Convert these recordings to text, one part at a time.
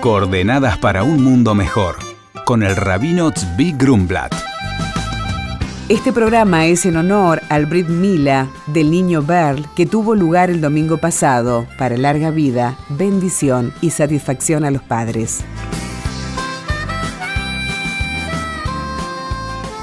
Coordenadas para un mundo mejor, con el rabino Tzvi Grumblat. Este programa es en honor al Brit Mila del niño Berl que tuvo lugar el domingo pasado para larga vida, bendición y satisfacción a los padres.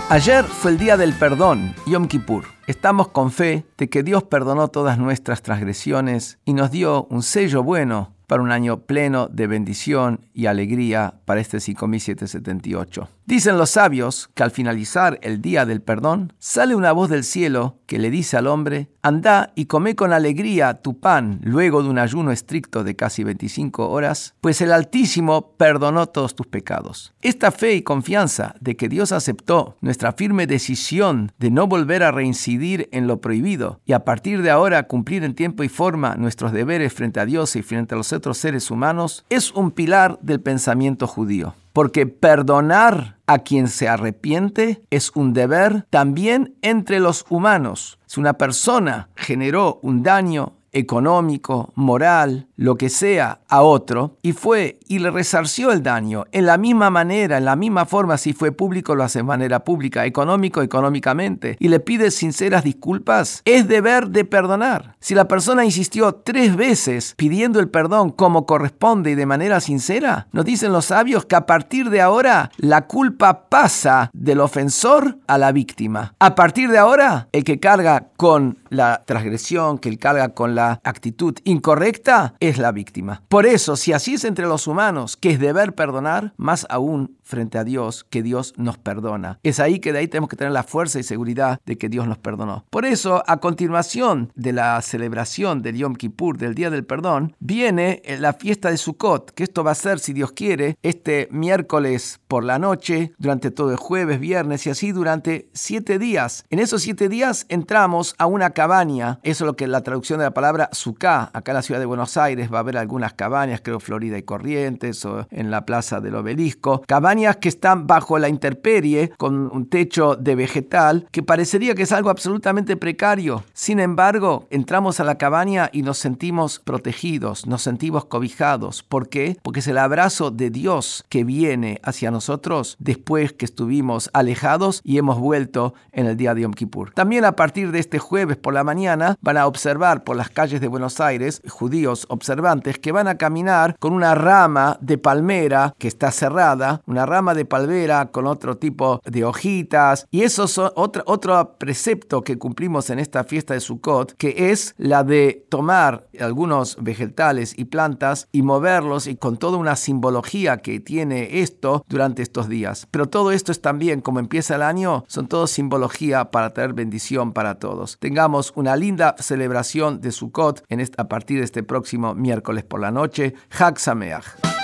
Ayer fue el día del perdón, Yom Kippur. Estamos con fe de que Dios perdonó todas nuestras transgresiones y nos dio un sello bueno para un año pleno de bendición y alegría para este 5778. Dicen los sabios que al finalizar el día del perdón, sale una voz del cielo que le dice al hombre, anda y come con alegría tu pan luego de un ayuno estricto de casi 25 horas, pues el Altísimo perdonó todos tus pecados. Esta fe y confianza de que Dios aceptó nuestra firme decisión de no volver a reincidir en lo prohibido y a partir de ahora cumplir en tiempo y forma nuestros deberes frente a Dios y frente a los otros seres humanos, es un pilar del pensamiento judío porque perdonar a quien se arrepiente es un deber también entre los humanos. Si una persona generó un daño económico, moral, lo que sea, a otro, y fue y le resarció el daño en la misma manera, en la misma forma, si fue público, lo hace de manera pública, económico, económicamente, y le pide sinceras disculpas, es deber de perdonar. Si la persona insistió tres veces pidiendo el perdón como corresponde y de manera sincera, nos dicen los sabios que a partir de ahora la culpa pasa del ofensor a la víctima. A partir de ahora, el que carga con la transgresión, que el carga con la actitud incorrecta, es la víctima. Por eso, si así es entre los humanos, que es deber perdonar, más aún frente a Dios, que Dios nos perdona. Es ahí que de ahí tenemos que tener la fuerza y seguridad de que Dios nos perdonó. Por eso, a continuación de la celebración del Yom Kippur, del Día del Perdón, viene la fiesta de Sukkot, que esto va a ser, si Dios quiere, este miércoles por la noche, durante todo el jueves, viernes y así durante siete días. En esos siete días entramos a una cabaña, eso es lo que la traducción de la palabra Sukkah, acá en la ciudad de Buenos Aires va a haber algunas cabañas, creo Florida y Corrientes o en la Plaza del Obelisco, cabañas que están bajo la intemperie con un techo de vegetal que parecería que es algo absolutamente precario. Sin embargo, entramos a la cabaña y nos sentimos protegidos, nos sentimos cobijados. ¿Por qué? Porque es el abrazo de Dios que viene hacia nosotros después que estuvimos alejados y hemos vuelto en el día de Yom Kippur. También a partir de este jueves por la mañana van a observar por las calles de Buenos Aires judíos observantes que van a caminar con una rama de palmera que está cerrada, una rama de palmera con otro tipo de hojitas. Y eso es otro, otro precepto que cumplimos en esta fiesta de Sukkot, que es la de tomar algunos vegetales y plantas y moverlos y con toda una simbología que tiene esto durante estos días. Pero todo esto es también, como empieza el año, son todo simbología para traer bendición para todos. Tengamos una linda celebración de Sukkot en esta, a partir de este próximo miércoles por la noche. Hag Sameach.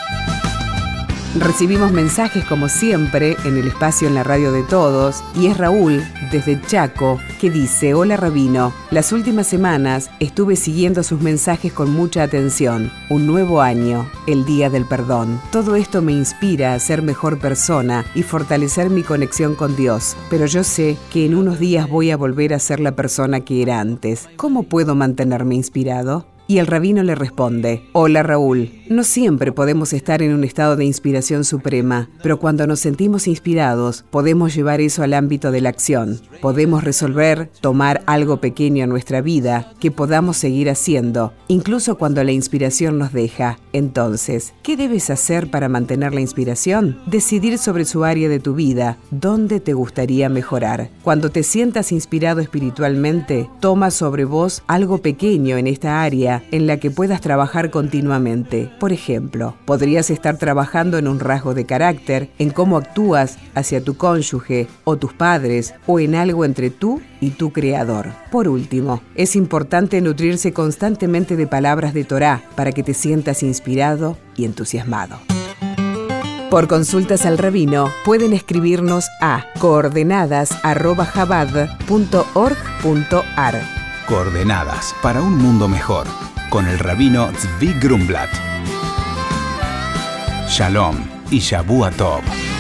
Recibimos mensajes como siempre en el espacio en la radio de todos y es Raúl desde Chaco que dice, hola Rabino, las últimas semanas estuve siguiendo sus mensajes con mucha atención. Un nuevo año, el Día del Perdón. Todo esto me inspira a ser mejor persona y fortalecer mi conexión con Dios, pero yo sé que en unos días voy a volver a ser la persona que era antes. ¿Cómo puedo mantenerme inspirado? Y el rabino le responde, Hola Raúl, no siempre podemos estar en un estado de inspiración suprema, pero cuando nos sentimos inspirados podemos llevar eso al ámbito de la acción. Podemos resolver, tomar algo pequeño en nuestra vida que podamos seguir haciendo, incluso cuando la inspiración nos deja. Entonces, ¿qué debes hacer para mantener la inspiración? Decidir sobre su área de tu vida, dónde te gustaría mejorar. Cuando te sientas inspirado espiritualmente, toma sobre vos algo pequeño en esta en la que puedas trabajar continuamente. Por ejemplo, podrías estar trabajando en un rasgo de carácter, en cómo actúas hacia tu cónyuge o tus padres o en algo entre tú y tu creador. Por último, es importante nutrirse constantemente de palabras de Torah para que te sientas inspirado y entusiasmado. Por consultas al rabino pueden escribirnos a coordenadas.jabad.org.ar. Coordenadas para un mundo mejor con el rabino Zvi Grumblat. Shalom y Shabu Tov.